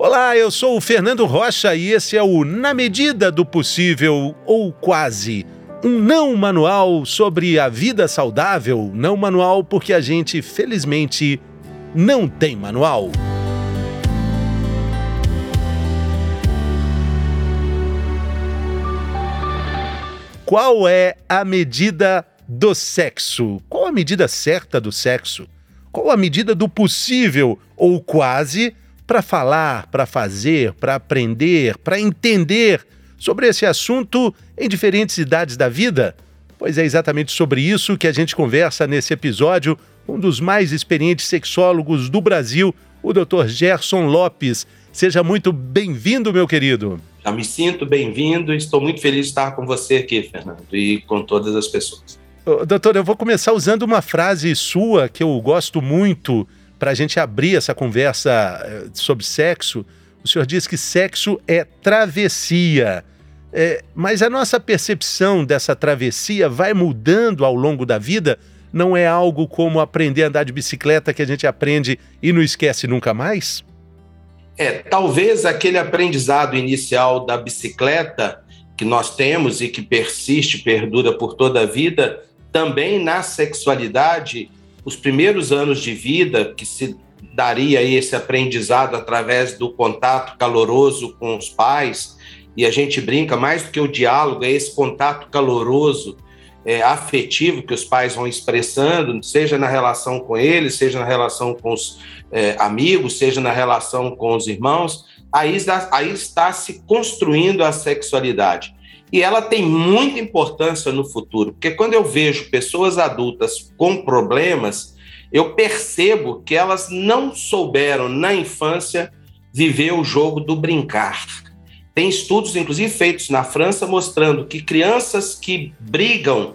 Olá, eu sou o Fernando Rocha e esse é o Na Medida do Possível, ou quase, um não manual sobre a vida saudável. Não manual porque a gente, felizmente, não tem manual. Qual é a medida do sexo? Qual a medida certa do sexo? Qual a medida do possível ou quase? Para falar, para fazer, para aprender, para entender sobre esse assunto em diferentes idades da vida? Pois é exatamente sobre isso que a gente conversa nesse episódio com um dos mais experientes sexólogos do Brasil, o Dr. Gerson Lopes. Seja muito bem-vindo, meu querido. Já me sinto bem-vindo e estou muito feliz de estar com você aqui, Fernando, e com todas as pessoas. Doutor, eu vou começar usando uma frase sua que eu gosto muito para a gente abrir essa conversa eh, sobre sexo, o senhor diz que sexo é travessia. É, mas a nossa percepção dessa travessia vai mudando ao longo da vida? Não é algo como aprender a andar de bicicleta que a gente aprende e não esquece nunca mais? É, talvez aquele aprendizado inicial da bicicleta que nós temos e que persiste, perdura por toda a vida, também na sexualidade os primeiros anos de vida, que se daria esse aprendizado através do contato caloroso com os pais, e a gente brinca mais do que o diálogo, é esse contato caloroso, é, afetivo que os pais vão expressando, seja na relação com eles, seja na relação com os é, amigos, seja na relação com os irmãos, aí, aí está se construindo a sexualidade. E ela tem muita importância no futuro, porque quando eu vejo pessoas adultas com problemas, eu percebo que elas não souberam na infância viver o jogo do brincar. Tem estudos, inclusive feitos na França, mostrando que crianças que brigam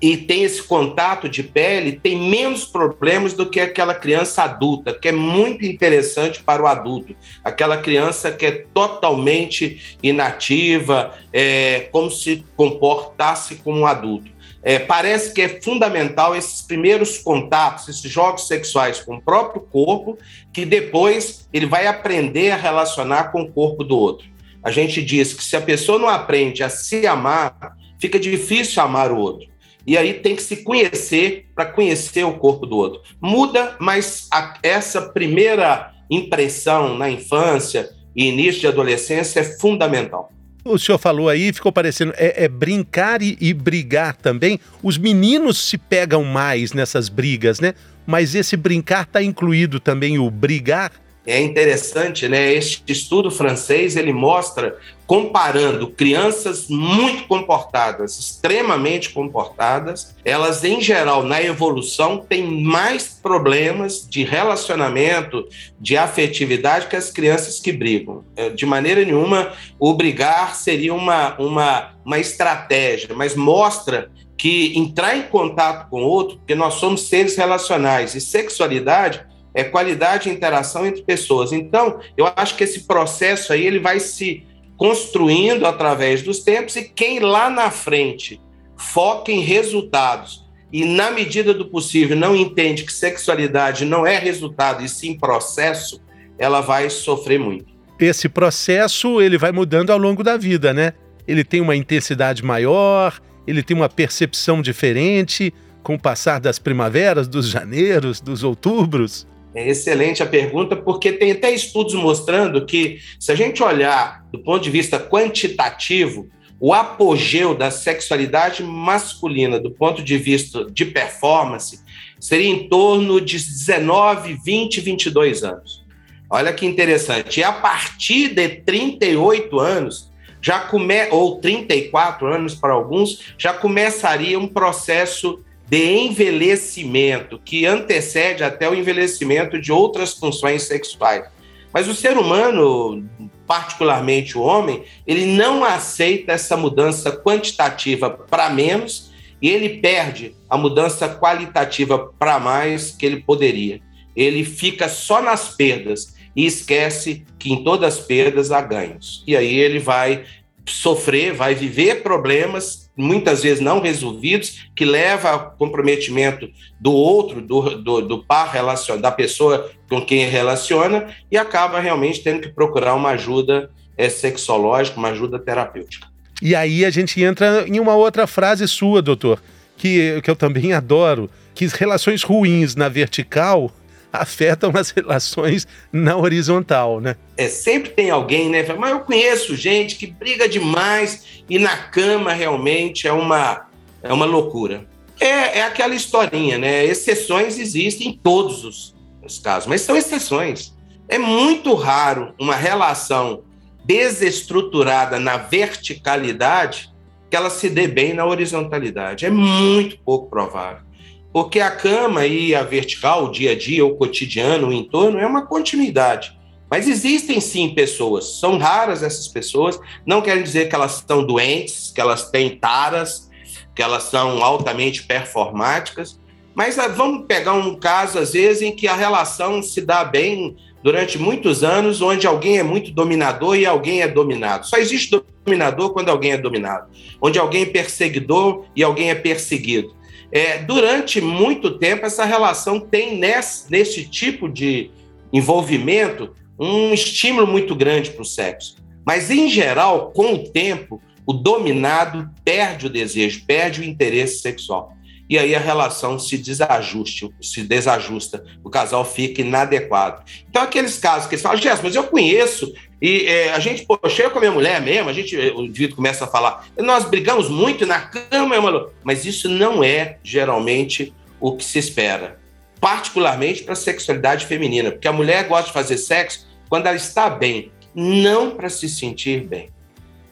e tem esse contato de pele, tem menos problemas do que aquela criança adulta, que é muito interessante para o adulto. Aquela criança que é totalmente inativa, é, como se comportasse como um adulto. É, parece que é fundamental esses primeiros contatos, esses jogos sexuais com o próprio corpo, que depois ele vai aprender a relacionar com o corpo do outro. A gente diz que se a pessoa não aprende a se amar, fica difícil amar o outro. E aí tem que se conhecer para conhecer o corpo do outro. Muda, mas a, essa primeira impressão na infância e início de adolescência é fundamental. O senhor falou aí, ficou parecendo, é, é brincar e, e, brigar também. Os meninos se pegam mais nessas brigas, né? Mas esse brincar está incluído também o brigar? É interessante, né? Este estudo francês ele mostra comparando crianças muito comportadas, extremamente comportadas, elas em geral na evolução têm mais problemas de relacionamento, de afetividade que as crianças que brigam. É, de maneira nenhuma o brigar seria uma uma uma estratégia, mas mostra que entrar em contato com outro, porque nós somos seres relacionais e sexualidade é qualidade de interação entre pessoas. Então, eu acho que esse processo aí ele vai se construindo através dos tempos e quem lá na frente foca em resultados e na medida do possível não entende que sexualidade não é resultado e sim processo, ela vai sofrer muito. Esse processo ele vai mudando ao longo da vida, né? Ele tem uma intensidade maior, ele tem uma percepção diferente com o passar das primaveras, dos janeiros, dos outubros. É excelente a pergunta, porque tem até estudos mostrando que, se a gente olhar do ponto de vista quantitativo, o apogeu da sexualidade masculina, do ponto de vista de performance, seria em torno de 19, 20, 22 anos. Olha que interessante. E a partir de 38 anos, já come, ou 34 anos para alguns, já começaria um processo de envelhecimento que antecede até o envelhecimento de outras funções sexuais. Mas o ser humano, particularmente o homem, ele não aceita essa mudança quantitativa para menos e ele perde a mudança qualitativa para mais que ele poderia. Ele fica só nas perdas e esquece que em todas as perdas há ganhos. E aí ele vai sofrer, vai viver problemas muitas vezes não resolvidos, que leva ao comprometimento do outro, do, do, do par relacion, da pessoa com quem relaciona, e acaba realmente tendo que procurar uma ajuda é, sexológica, uma ajuda terapêutica. E aí a gente entra em uma outra frase sua, doutor, que, que eu também adoro, que relações ruins na vertical afetam as relações na horizontal, né? É, sempre tem alguém, né? Mas eu conheço gente que briga demais e na cama realmente é uma, é uma loucura. É, é aquela historinha, né? Exceções existem em todos os, os casos, mas são exceções. É muito raro uma relação desestruturada na verticalidade que ela se dê bem na horizontalidade. É muito pouco provável. Porque a cama e a vertical, o dia a dia, o cotidiano, o entorno, é uma continuidade. Mas existem sim pessoas, são raras essas pessoas, não querem dizer que elas estão doentes, que elas têm taras, que elas são altamente performáticas, mas ah, vamos pegar um caso, às vezes, em que a relação se dá bem durante muitos anos, onde alguém é muito dominador e alguém é dominado. Só existe dominador quando alguém é dominado, onde alguém é perseguidor e alguém é perseguido. É, durante muito tempo, essa relação tem nesse, nesse tipo de envolvimento um estímulo muito grande para o sexo. Mas, em geral, com o tempo, o dominado perde o desejo, perde o interesse sexual. E aí a relação se desajuste, se desajusta, o casal fica inadequado. Então, aqueles casos que eles falam, Jéssica, mas eu conheço e é, a gente, pô, chega com a minha mulher mesmo, a gente, o indivíduo começa a falar, nós brigamos muito na cama, mas isso não é geralmente o que se espera, particularmente para a sexualidade feminina, porque a mulher gosta de fazer sexo quando ela está bem, não para se sentir bem.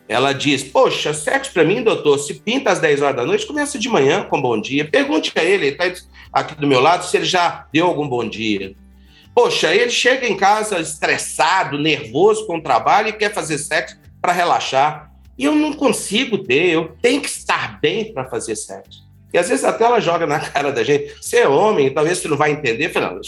Ela diz: Poxa, sexo para mim, doutor, se pinta às 10 horas da noite, começa de manhã com bom dia. Pergunte a ele, ele está aqui do meu lado, se ele já deu algum bom dia. Poxa, ele chega em casa estressado, nervoso com o trabalho e quer fazer sexo para relaxar. E eu não consigo ter, eu tenho que estar bem para fazer sexo. E às vezes até ela joga na cara da gente. Você é homem, talvez você não vai entender. Fernando,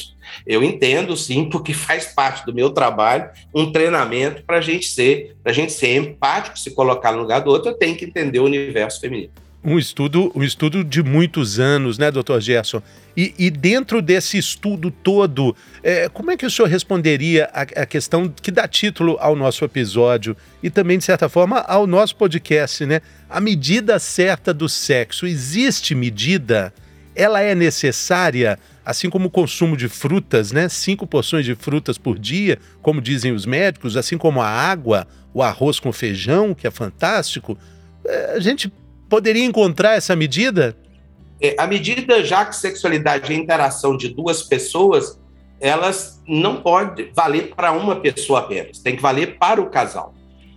eu entendo sim, porque faz parte do meu trabalho um treinamento para a gente ser, para gente ser empático, se colocar no lugar do outro, eu tenho que entender o universo feminino. Um estudo, um estudo de muitos anos, né, doutor Gerson? E, e, dentro desse estudo todo, é, como é que o senhor responderia a, a, questão que dá título ao nosso episódio e também, de certa forma, ao nosso podcast, né? A medida certa do sexo. Existe medida? Ela é necessária? Assim como o consumo de frutas, né? Cinco porções de frutas por dia, como dizem os médicos, assim como a água, o arroz com feijão, que é fantástico. É, a gente poderia encontrar essa medida? É, a medida, já que sexualidade é interação de duas pessoas, elas não pode valer para uma pessoa apenas, tem que valer para o casal.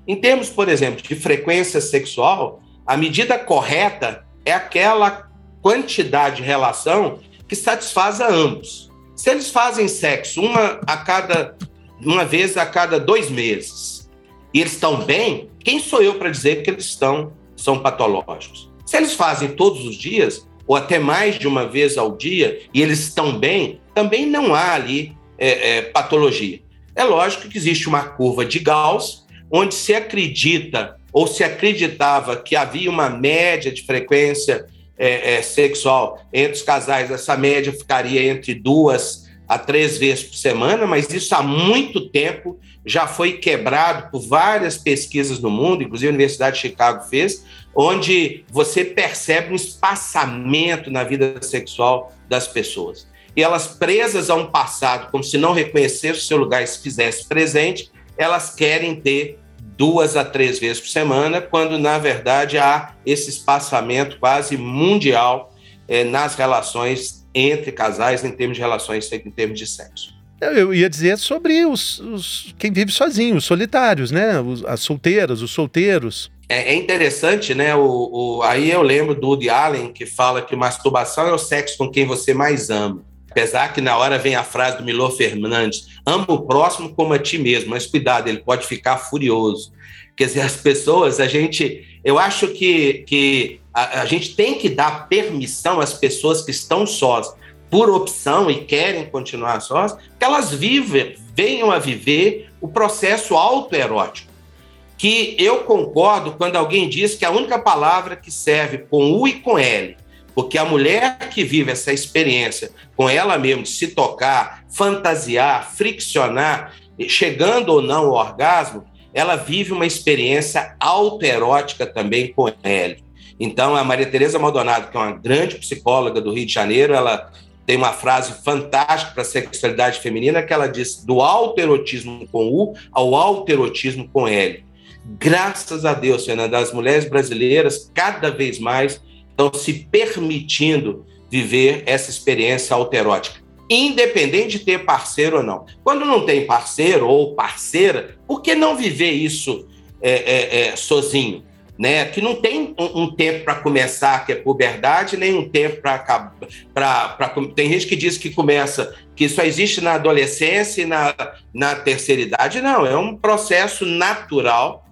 Em termos, por exemplo, de frequência sexual, a medida correta é aquela quantidade de relação que satisfaz a ambos. Se eles fazem sexo uma a cada uma vez a cada dois meses e eles estão bem, quem sou eu para dizer que eles estão são patológicos. Se eles fazem todos os dias, ou até mais de uma vez ao dia, e eles estão bem, também não há ali é, é, patologia. É lógico que existe uma curva de Gauss, onde se acredita ou se acreditava que havia uma média de frequência é, é sexual entre os casais, essa média ficaria entre duas a três vezes por semana, mas isso há muito tempo já foi quebrado por várias pesquisas no mundo, inclusive a Universidade de Chicago fez, onde você percebe um espaçamento na vida sexual das pessoas. E elas presas a um passado, como se não reconhecesse o seu lugar e se fizesse presente, elas querem ter duas a três vezes por semana, quando na verdade há esse espaçamento quase mundial é, nas relações entre casais, em termos de relações, em termos de sexo. Eu ia dizer sobre os, os quem vive sozinho, os solitários, né? Os, as solteiras, os solteiros. É, é interessante, né? O, o, aí eu lembro do Woody Allen que fala que masturbação é o sexo com quem você mais ama. Apesar que na hora vem a frase do Milor Fernandes: ama o próximo como a ti mesmo, mas cuidado, ele pode ficar furioso. Quer dizer, as pessoas, a gente. Eu acho que, que a, a gente tem que dar permissão às pessoas que estão sós por opção e querem continuar sós, que elas vivem, venham a viver o processo autoerótico. Que eu concordo quando alguém diz que a única palavra que serve com U e com L, porque a mulher que vive essa experiência com ela mesma de se tocar, fantasiar, friccionar, chegando ou não ao orgasmo, ela vive uma experiência autoerótica também com L. Então, a Maria Tereza Maldonado, que é uma grande psicóloga do Rio de Janeiro, ela tem uma frase fantástica para a sexualidade feminina que ela diz do autoerotismo com U ao autoerotismo com L. Graças a Deus, Fernanda, as mulheres brasileiras cada vez mais estão se permitindo viver essa experiência autoerótica, independente de ter parceiro ou não. Quando não tem parceiro ou parceira, por que não viver isso é, é, é, sozinho? né? Que não tem um, um tempo para começar, que é puberdade, nem um tempo para acabar. Tem gente que diz que começa, que só existe na adolescência e na, na terceira idade. Não, é um processo natural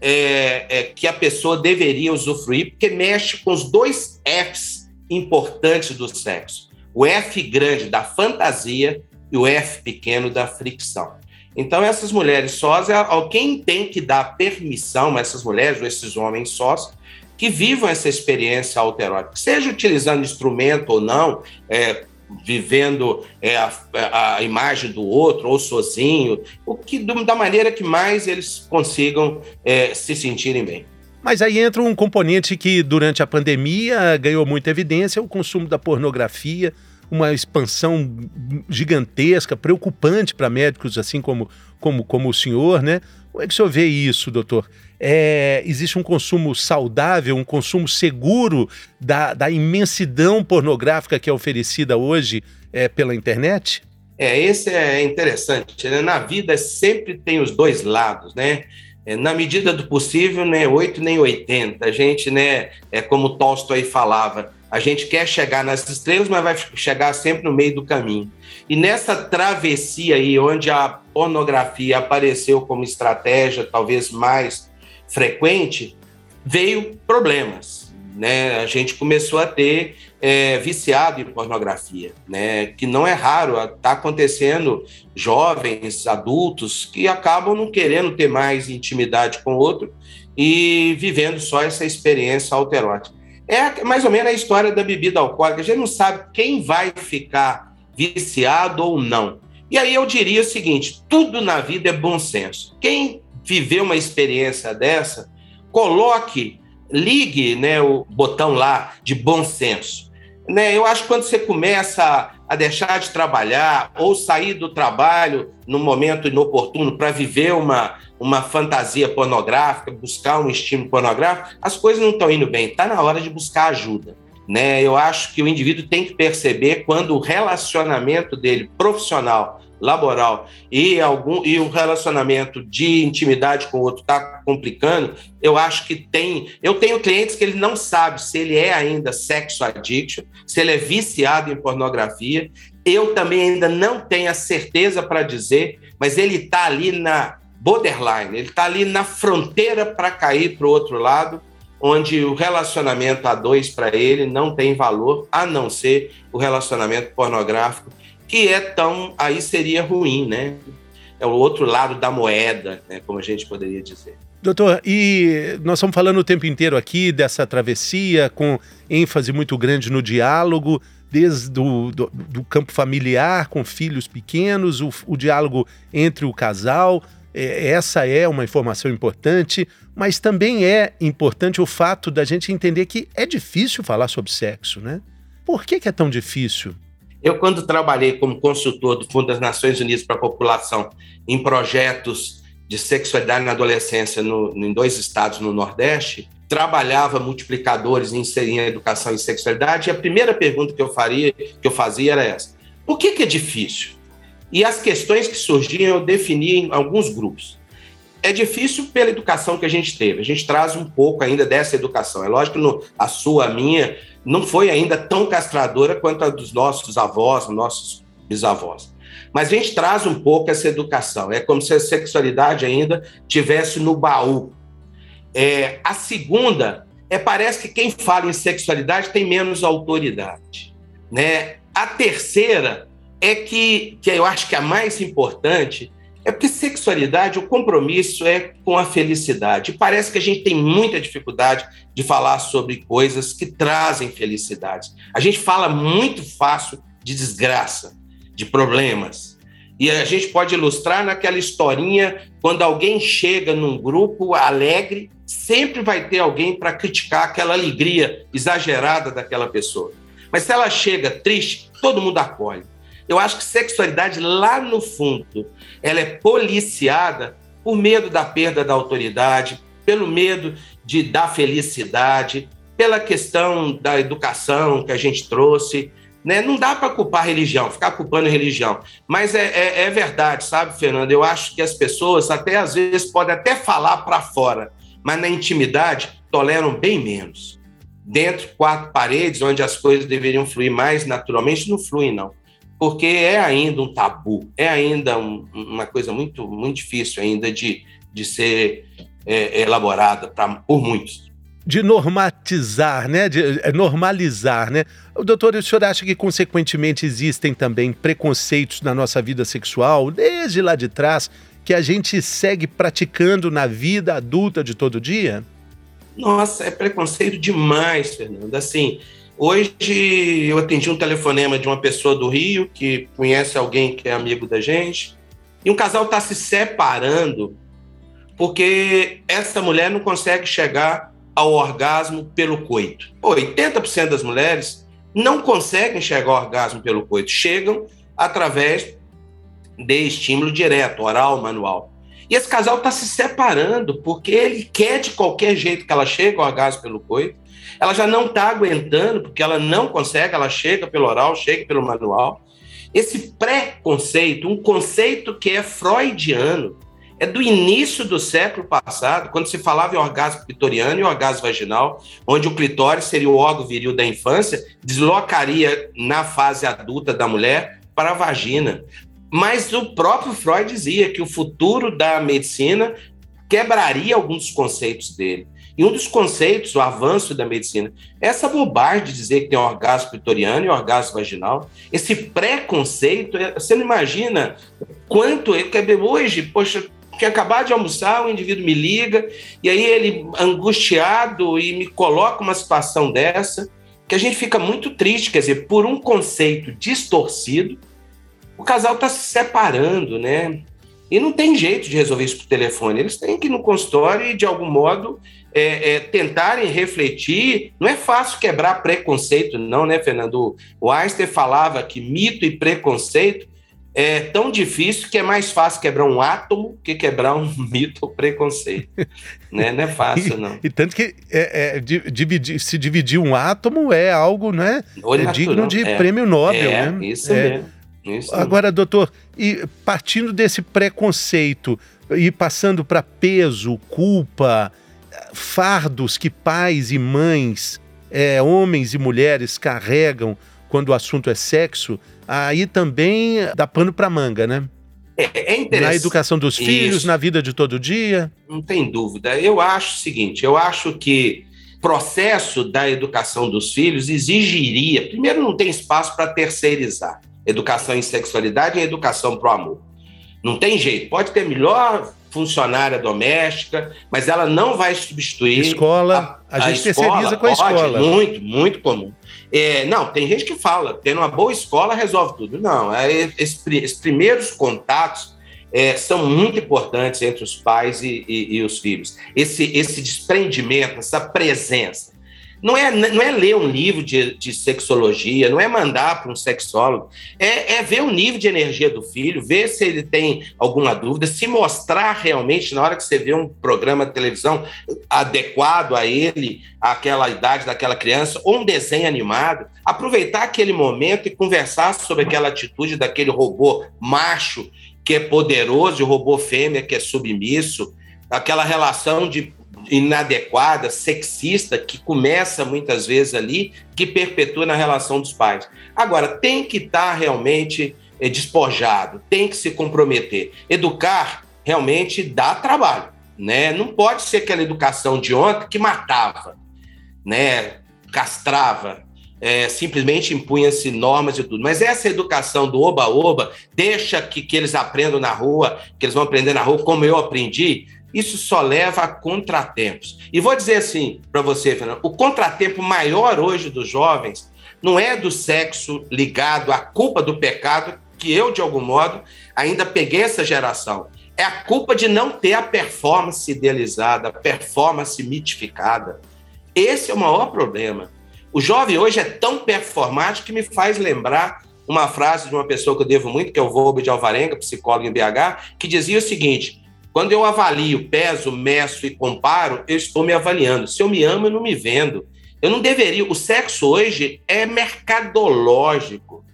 é, é, que a pessoa deveria usufruir, porque mexe com os dois Fs importantes do sexo: o F grande da fantasia e o F pequeno da fricção. Então, essas mulheres sós, é quem tem que dar permissão a essas mulheres ou esses homens sós que vivam essa experiência alterótica, seja utilizando instrumento ou não, é, vivendo é, a, a, imagem do outro ou sozinho, o que da maneira que mais eles consigam é, se sentirem bem. Mas aí entra um componente que durante a pandemia ganhou muita evidência, o consumo da pornografia, uma expansão gigantesca, preocupante para médicos assim como, como, como o senhor, né? Como é que o senhor vê isso, doutor? É, existe um consumo saudável, um consumo seguro da, da imensidão pornográfica que é oferecida hoje é, pela internet? É, esse é interessante. Né? Na vida sempre tem os dois lados, né? É, na medida do possível, né, 8 nem 80. A gente, né, é como Tolstói falava, a gente quer chegar nas estrelas, mas vai chegar sempre no meio do caminho. E nessa travessia aí, onde a pornografia apareceu como estratégia talvez mais frequente, veio problemas. Né? A gente começou a ter é, viciado em pornografia, né? que não é raro, está acontecendo jovens, adultos, que acabam não querendo ter mais intimidade com o outro e vivendo só essa experiência alterótica. É mais ou menos a história da bebida alcoólica. A gente não sabe quem vai ficar viciado ou não. E aí eu diria o seguinte: tudo na vida é bom senso. Quem viveu uma experiência dessa, coloque, ligue né, o botão lá de bom senso. Né, eu acho que quando você começa a deixar de trabalhar ou sair do trabalho no momento inoportuno para viver uma, uma fantasia pornográfica, buscar um estímulo pornográfico, as coisas não estão indo bem. Está na hora de buscar ajuda. Né? Eu acho que o indivíduo tem que perceber quando o relacionamento dele profissional, laboral e algum e o relacionamento de intimidade com o outro está complicando. Eu acho que tem. Eu tenho clientes que ele não sabe se ele é ainda sexo addiction, se ele é viciado em pornografia. Eu também ainda não tenho a certeza para dizer, mas ele está ali na borderline, ele está ali na fronteira para cair para o outro lado, onde o relacionamento a dois para ele não tem valor, a não ser o relacionamento pornográfico, que é tão. aí seria ruim, né? É o outro lado da moeda, né, como a gente poderia dizer. Doutor, e nós estamos falando o tempo inteiro aqui dessa travessia, com ênfase muito grande no diálogo, desde do, do, do campo familiar, com filhos pequenos, o, o diálogo entre o casal, é, essa é uma informação importante, mas também é importante o fato da gente entender que é difícil falar sobre sexo, né? Por que, que é tão difícil? Eu, quando trabalhei como consultor do Fundo das Nações Unidas para a População em projetos de sexualidade na adolescência no, em dois estados no Nordeste, trabalhava multiplicadores em inserir educação e sexualidade, e a primeira pergunta que eu faria, que eu fazia era essa: por que, que é difícil? E as questões que surgiam eu defini em alguns grupos. É difícil pela educação que a gente teve. A gente traz um pouco ainda dessa educação. É lógico que a sua, a minha, não foi ainda tão castradora quanto a dos nossos avós, nossos bisavós. Mas a gente traz um pouco essa educação. É como se a sexualidade ainda tivesse no baú. É, a segunda é parece que quem fala em sexualidade tem menos autoridade, né? A terceira é que, que eu acho que a mais importante É porque sexualidade, o compromisso é com a felicidade. Parece que a gente tem muita dificuldade de falar sobre coisas que trazem felicidade. A gente fala muito fácil de desgraça, de problemas. E a gente pode ilustrar naquela historinha quando alguém chega num grupo alegre, sempre vai ter alguém para criticar aquela alegria exagerada daquela pessoa. Mas se ela chega triste, todo mundo acolhe. Eu acho que sexualidade, lá no fundo, ela é policiada por medo da perda da autoridade, pelo medo de dar felicidade, pela questão da educação que a gente trouxe. Né? Não dá para culpar religião, ficar culpando religião. Mas é, é, é, verdade, sabe, Fernando? Eu acho que as pessoas, até às vezes, podem até falar para fora, mas na intimidade toleram bem menos. Dentro, quatro paredes, onde as coisas deveriam fluir mais naturalmente, não fluem, não porque é ainda um tabu, é ainda um, uma coisa muito, muito difícil ainda de, de ser é, elaborada pra, por muitos. De normatizar, né? De é, normalizar, né? Doutor, o senhor acha que, consequentemente, existem também preconceitos na nossa vida sexual, desde lá de trás, que a gente segue praticando na vida adulta de todo dia? Nossa, é preconceito demais, Fernando. Assim, Hoje eu atendi um telefonema de uma pessoa do Rio que conhece alguém que é amigo da gente, e um casal está se separando porque essa mulher não consegue chegar ao orgasmo pelo coito. 80% das mulheres não conseguem chegar ao orgasmo pelo coito, chegam através de estímulo direto, oral, manual. E esse casal está se separando porque ele quer de qualquer jeito que ela chegue ao orgasmo pelo coito, ela já não está aguentando, porque ela não consegue, ela chega pelo oral, chega pelo manual. Esse pré-conceito, um conceito que é freudiano, é do início do século passado, quando se falava em orgasmo clitoriano e orgasmo vaginal, onde o clitóris seria o órgão viril da infância, deslocaria na fase adulta da mulher para a vagina. Mas o próprio Freud dizia que o futuro da medicina quebraria alguns conceitos dele. E um dos conceitos, o avanço da medicina, é essa bobagem de dizer que tem orgasmo clitoriano e orgasmo vaginal, esse preconceito, você não imagina quanto ele quer hoje, poxa, que acabar de almoçar, o indivíduo me liga, e aí ele, angustiado, e me coloca uma situação dessa, que a gente fica muito triste, quer dizer, por um conceito distorcido, o casal está se separando, né? E não tem jeito de resolver isso por telefone. Eles têm que ir no consultório e, de algum modo, é, é, tentarem refletir. Não é fácil quebrar preconceito, não, né, Fernando? O Einstein falava que mito e preconceito é tão difícil que é mais fácil quebrar um átomo que quebrar um mito ou preconceito. né? Não é fácil, não. E, e tanto que é, é, dividir, se dividir um átomo é algo né, é digno de é. prêmio Nobel. É, né? Isso mesmo. Isso Agora, doutor, e partindo desse preconceito e passando para peso, culpa, fardos que pais e mães, é, homens e mulheres carregam quando o assunto é sexo, aí também dá pano para manga, né? É, é interessante. Na educação dos filhos, Isso. na vida de todo dia. Não tem dúvida. Eu acho o seguinte: eu acho que processo da educação dos filhos exigiria, primeiro, não tem espaço para terceirizar educação em sexualidade e educação para o amor. Não tem jeito. Pode ter melhor funcionária doméstica, mas ela não vai substituir. Escola, a, a, a gente escola, terceiriza com a pode, escola. Muito, muito comum. É, não, tem gente que fala, tendo uma boa escola resolve tudo. Não, é, esses, esses primeiros contatos é, são muito importantes entre os pais e, e, e os filhos. Esse, esse desprendimento, essa presença. Não é, não é ler um livro de, de sexologia, não é mandar para um sexólogo, é, é ver o nível de energia do filho, ver se ele tem alguma dúvida, se mostrar realmente, na hora que você vê um programa de televisão adequado a ele, àquela idade daquela criança, ou um desenho animado, aproveitar aquele momento e conversar sobre aquela atitude daquele robô macho que é poderoso e o robô fêmea que é submisso, aquela relação de inadequada, sexista, que começa muitas vezes ali, que perpetua na relação dos pais. Agora, tem que estar tá realmente é, despojado, tem que se comprometer. Educar realmente dá trabalho, né? Não pode ser aquela educação de ontem que matava, né? Castrava. é, simplesmente impunha-se normas e tudo. Mas essa educação do oba-oba, deixa que, que eles aprendam na rua, que eles vão aprender na rua como eu aprendi, isso só leva a contratempos. E vou dizer assim para você, Fernando: o contratempo maior hoje dos jovens não é do sexo ligado à culpa do pecado, que eu, de algum modo, ainda peguei essa geração. É a culpa de não ter a performance idealizada, a performance mitificada. Esse é o maior problema. O jovem hoje é tão performático que me faz lembrar uma frase de uma pessoa que eu devo muito, que é o Volbe de Alvarenga, psicólogo em BH, que dizia o seguinte: quando eu avalio, peso, meço e comparo, eu estou me avaliando. Se eu me amo, eu não me vendo. Eu não deveria. O sexo hoje é mercadológico.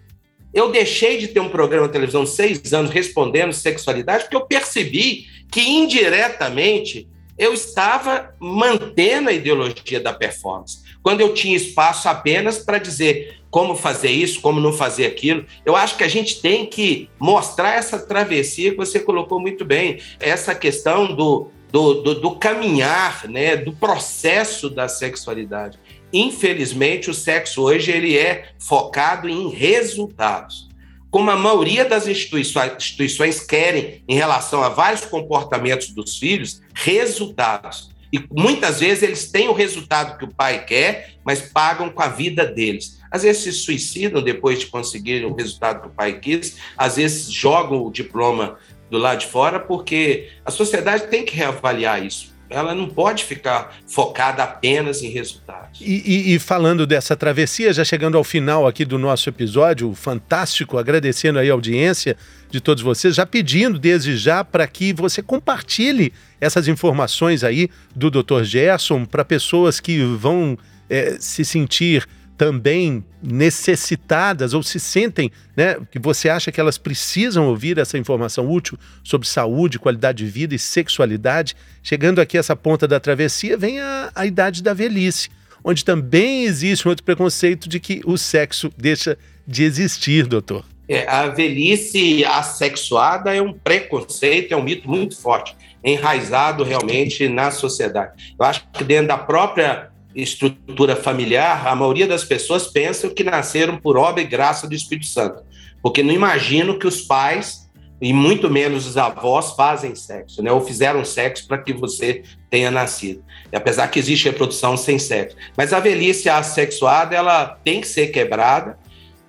Eu deixei de ter um programa de televisão seis anos respondendo sexualidade porque eu percebi que indiretamente eu estava mantendo a ideologia da performance. Quando eu tinha espaço apenas para dizer como fazer isso, como não fazer aquilo, eu acho que a gente tem que mostrar essa travessia que você colocou muito bem, essa questão do, do, do, do caminhar, né, do processo da sexualidade. Infelizmente, o sexo hoje ele é focado em resultados. Como a maioria das instituições, instituições querem em relação a vários comportamentos dos filhos, resultados. E muitas vezes eles têm o resultado que o pai quer, mas pagam com a vida deles. Às vezes se suicidam depois de conseguir o resultado que o pai quis, às vezes jogam o diploma do lado de fora, porque a sociedade tem que reavaliar isso ela não pode ficar focada apenas em resultados. E, e, e, falando dessa travessia, já chegando ao final aqui do nosso episódio, fantástico, agradecendo aí a audiência de todos vocês, já pedindo desde já para que você compartilhe essas informações aí do Dr. Gerson para pessoas que vão é, se sentir também necessitadas ou se sentem, né, que você acha que elas precisam ouvir essa informação útil sobre saúde, qualidade de vida e sexualidade, chegando aqui essa ponta da travessia, vem a, a idade da velhice, onde também existe um outro preconceito de que o sexo deixa de existir, doutor. É, a velhice assexuada é um preconceito, é um mito muito forte, enraizado realmente na sociedade. Eu acho que dentro da própria estrutura familiar, a maioria das pessoas pensam que nasceram por obra e graça do Espírito Santo, porque não imagino que os pais e muito menos os avós fazem sexo, né? Ou fizeram sexo para que você tenha nascido. E apesar que existe reprodução sem sexo, mas a velhice assexuada ela tem que ser quebrada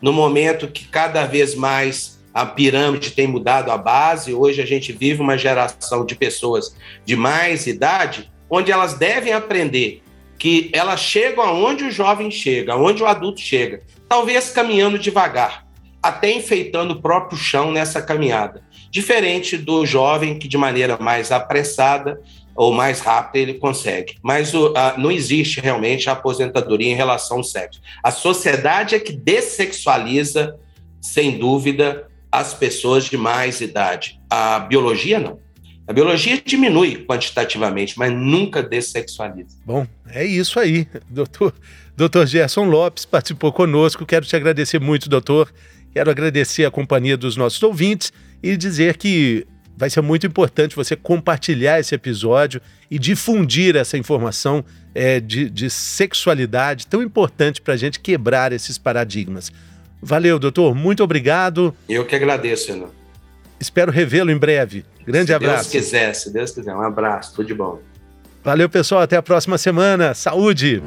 no momento que cada vez mais a pirâmide tem mudado a base. Hoje a gente vive uma geração de pessoas de mais idade onde elas devem aprender que elas chegam aonde o jovem chega, aonde o adulto chega, talvez caminhando devagar, até enfeitando o próprio chão nessa caminhada. Diferente do jovem que, de maneira mais apressada ou mais rápida, ele consegue. Mas o, a, não existe realmente a aposentadoria em relação ao sexo. A sociedade é que dessexualiza, sem dúvida, as pessoas de mais idade. A biologia não. A biologia diminui quantitativamente, mas nunca dessexualiza. Bom, é isso aí. Doutor, doutor Gerson Lopes participou conosco. Quero te agradecer muito, doutor. Quero agradecer a companhia dos nossos ouvintes e dizer que vai ser muito importante você compartilhar esse episódio e difundir essa informação é, de, de sexualidade tão importante para a gente quebrar esses paradigmas. Valeu, doutor. Muito obrigado. Eu que agradeço, Renan. Espero revê-lo em breve. Grande se abraço. Se Deus quiser, se Deus quiser. Um abraço, tudo de bom. Valeu, pessoal. Até a próxima semana. Saúde!